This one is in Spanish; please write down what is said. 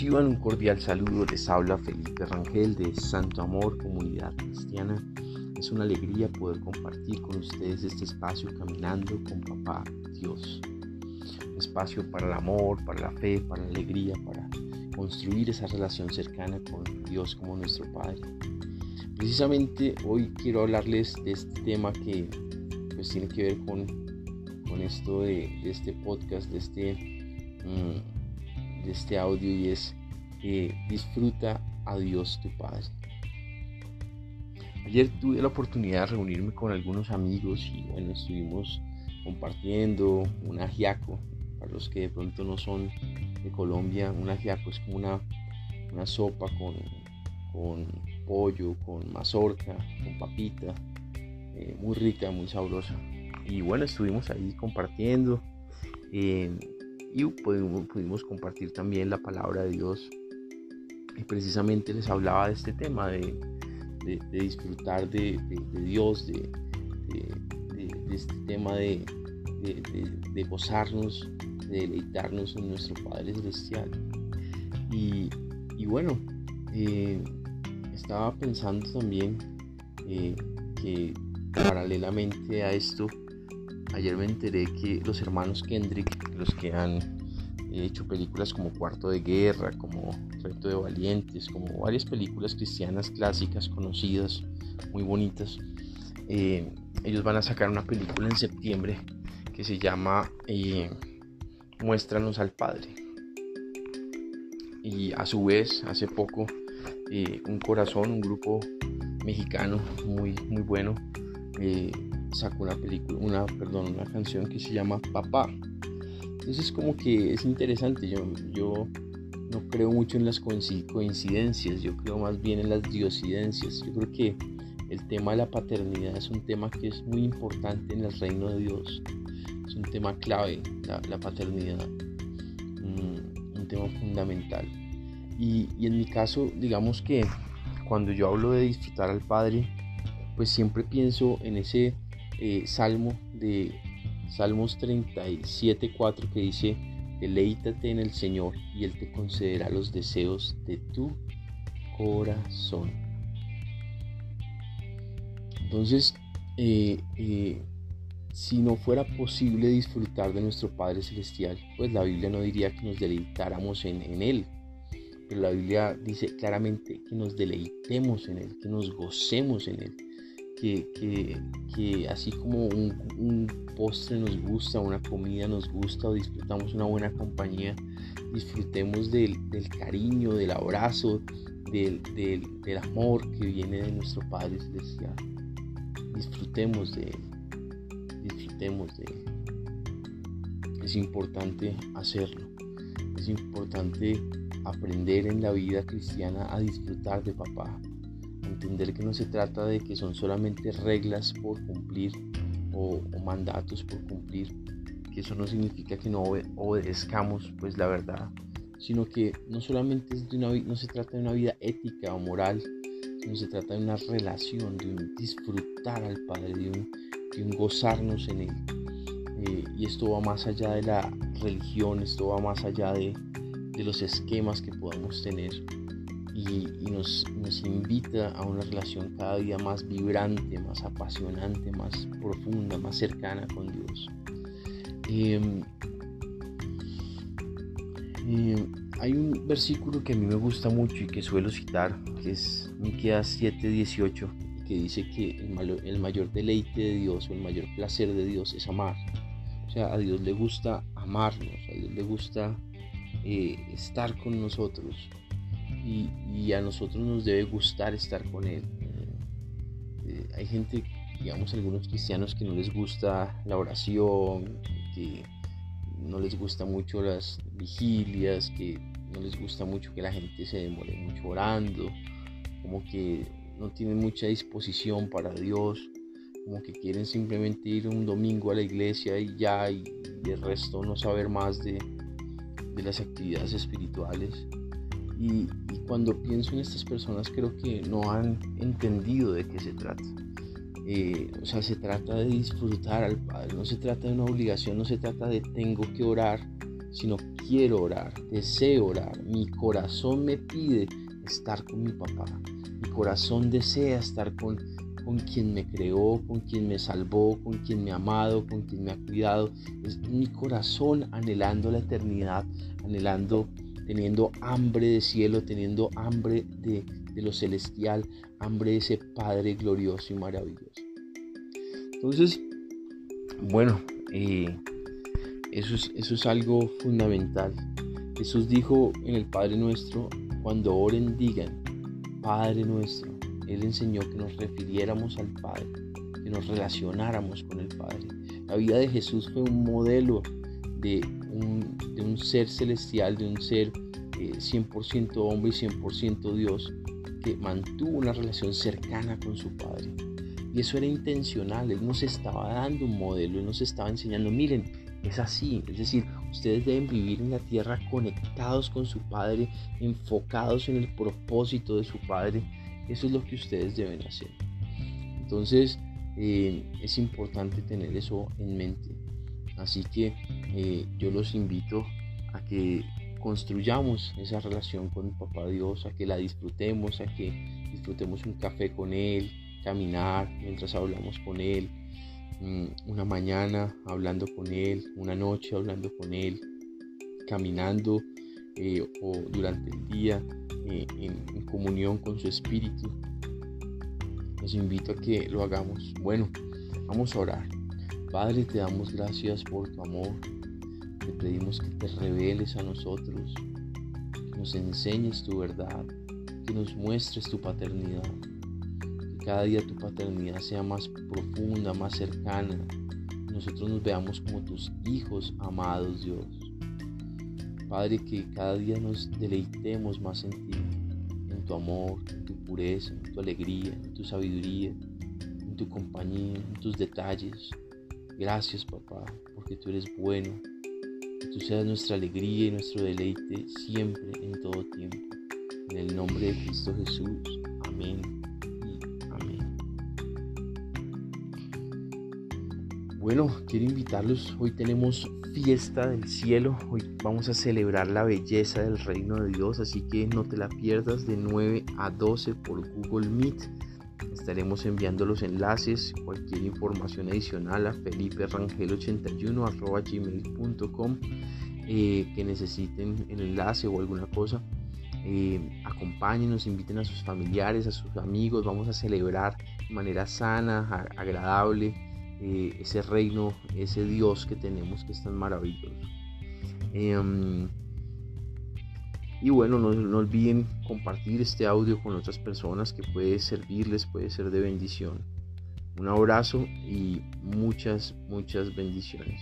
Reciban un cordial saludo, les habla Felipe Rangel de Santo Amor Comunidad Cristiana. Es una alegría poder compartir con ustedes este espacio caminando con Papá Dios. Un espacio para el amor, para la fe, para la alegría, para construir esa relación cercana con Dios como nuestro Padre. Precisamente hoy quiero hablarles de este tema que pues tiene que ver con, con esto de, este podcast, de este... Mm, de este audio y es que disfruta a Dios tu Padre. Ayer tuve la oportunidad de reunirme con algunos amigos y bueno, estuvimos compartiendo un ajiaco. Para los que de pronto no son de Colombia, un ajiaco es como una, una sopa con, con pollo, con mazorca, con papita, eh, muy rica, muy sabrosa. Y bueno, estuvimos ahí compartiendo. Eh, y pudimos, compartir también la palabra de Dios. Y precisamente les hablaba de este tema, de, disfrutar de, Dios, de, este tema de, gozarnos, de deleitarnos en nuestro Padre Celestial. Y, bueno, eh, estaba pensando también eh, que paralelamente a esto, ayer me enteré que los hermanos Kendrick, los que han hecho películas como Cuarto de Guerra, como Reto de Valientes, como varias películas cristianas clásicas conocidas, muy bonitas, eh, ellos van a sacar una película en septiembre que se llama eh, Muéstranos al Padre. Y a su vez, hace poco, eh, Un Corazón, un grupo mexicano muy, muy bueno, sacó una película, una, perdón, una canción que se llama Papá. Entonces como que es interesante, yo, yo no creo mucho en las coincidencias, yo creo más bien en las diosidencias. Yo creo que el tema de la paternidad es un tema que es muy importante en el reino de Dios. Es un tema clave, la, paternidad, un, un, tema fundamental. Y, y en mi caso, digamos que cuando yo hablo de disfrutar al Padre, pues siempre pienso en ese eh, salmo de Salmos 37, 4 que dice, deleítate en el Señor y Él te concederá los deseos de tu corazón. Entonces, eh, eh, si no fuera posible disfrutar de nuestro Padre Celestial, pues la Biblia no diría que nos deleitáramos en, en Él, pero la Biblia dice claramente que nos deleitemos en Él, que nos gocemos en Él que, así como un, postre nos gusta, una comida nos gusta o disfrutamos una buena compañía, disfrutemos del, cariño, del abrazo, del, amor que viene de nuestro Padre Celestial. Disfrutemos de Él, disfrutemos de Él. Es importante hacerlo, es importante aprender en la vida cristiana a disfrutar de papá, entender que no se trata de que son solamente reglas por cumplir o, mandatos por cumplir, que eso no significa que no obedezcamos pues la verdad, sino que no solamente es de una, no se trata de una vida ética o moral, sino se trata de una relación, de un disfrutar al Padre, de un, gozarnos en Él. Eh, y esto va más allá de la religión, esto va más allá de, de los esquemas que podamos tener y, nos, invita a una relación cada día más vibrante, más apasionante, más profunda, más cercana con Dios. Em, em, hay un versículo que a mí me gusta mucho y que suelo citar, que es Miqueas 7:18, que dice que el, el mayor deleite de Dios o el mayor placer de Dios es amar. O sea, a Dios le gusta amarnos, a Dios le gusta eh, estar con nosotros y, a nosotros nos debe gustar estar con Él. Eh, hay gente, digamos, algunos cristianos que no les gusta la oración, que no les gusta mucho las vigilias, que no les gusta mucho que la gente se demore mucho orando, como que no tienen mucha disposición para Dios, como que quieren simplemente ir un domingo a la iglesia y ya, y, el resto no saber más de, de las actividades espirituales. Y, cuando pienso en estas personas creo que no han entendido de qué se trata. Eh, o sea, se trata de disfrutar al Padre, no se trata de una obligación, no se trata de tengo que orar sino quiero orar, deseo orar. Mi corazón me pide estar con mi papá. Mi corazón desea estar con, con quien me creó, con quien me salvó, con quien me ha amado, con quien me ha cuidado. Es mi corazón anhelando la eternidad, anhelando, teniendo hambre de cielo, teniendo hambre de, de lo celestial, hambre de ese Padre glorioso y maravilloso. Entonces, bueno, eh, eso, es, eso es algo fundamental. Jesús dijo en el Padre Nuestro, cuando oren digan, Padre Nuestro. Él enseñó que nos refiriéramos al Padre, que nos relacionáramos con el Padre. La vida de Jesús fue un modelo de un, de un ser celestial, de un ser 100% eh, hombre y 100% Dios, que mantuvo una relación cercana con su Padre. Y eso era intencional, Él nos estaba dando un modelo, Él nos estaba enseñando, miren, es así, es decir, ustedes deben vivir en la tierra conectados con su Padre, enfocados en el propósito de su Padre, eso es lo que ustedes deben hacer. Entonces, eh, es importante tener eso en mente. Así que eh, yo los invito a que construyamos esa relación con Papá Dios, a que la disfrutemos, a que disfrutemos un café con Él, caminar mientras hablamos con Él, mm, una mañana hablando con Él, una noche hablando con Él, caminando eh, o durante el día eh, en, comunión con su Espíritu. Los invito a que lo hagamos. Bueno, vamos a orar. Padre, te damos gracias por tu amor. Te pedimos que te reveles a nosotros, que nos enseñes tu verdad, que nos muestres tu paternidad cada día tu paternidad sea más profunda, más cercana. Nosotros nos veamos como tus hijos amados, Dios. Padre, que cada día nos deleitemos más en ti, en tu amor, en tu pureza, en tu alegría, en tu sabiduría, en tu compañía, en tus detalles. Gracias, papá, porque tú eres bueno. Que tú seas nuestra alegría y nuestro deleite siempre, en todo tiempo. En el nombre de Cristo Jesús. Amén. Bueno, quiero invitarlos, hoy tenemos fiesta del cielo, hoy vamos a celebrar la belleza del reino de Dios, así que no te la pierdas de 9 a 12 por Google Meet. Estaremos enviando los enlaces, cualquier información adicional a feliperangel81 eh, que necesiten el enlace o alguna cosa. Eh, acompáñenos, inviten a sus familiares, a sus amigos, vamos a celebrar de manera sana, agradable eh, ese reino, ese Dios que tenemos que es tan maravilloso. Em, y bueno, no, no, olviden compartir este audio con otras personas que puede servirles, puede ser de bendición. Un abrazo y muchas, muchas bendiciones.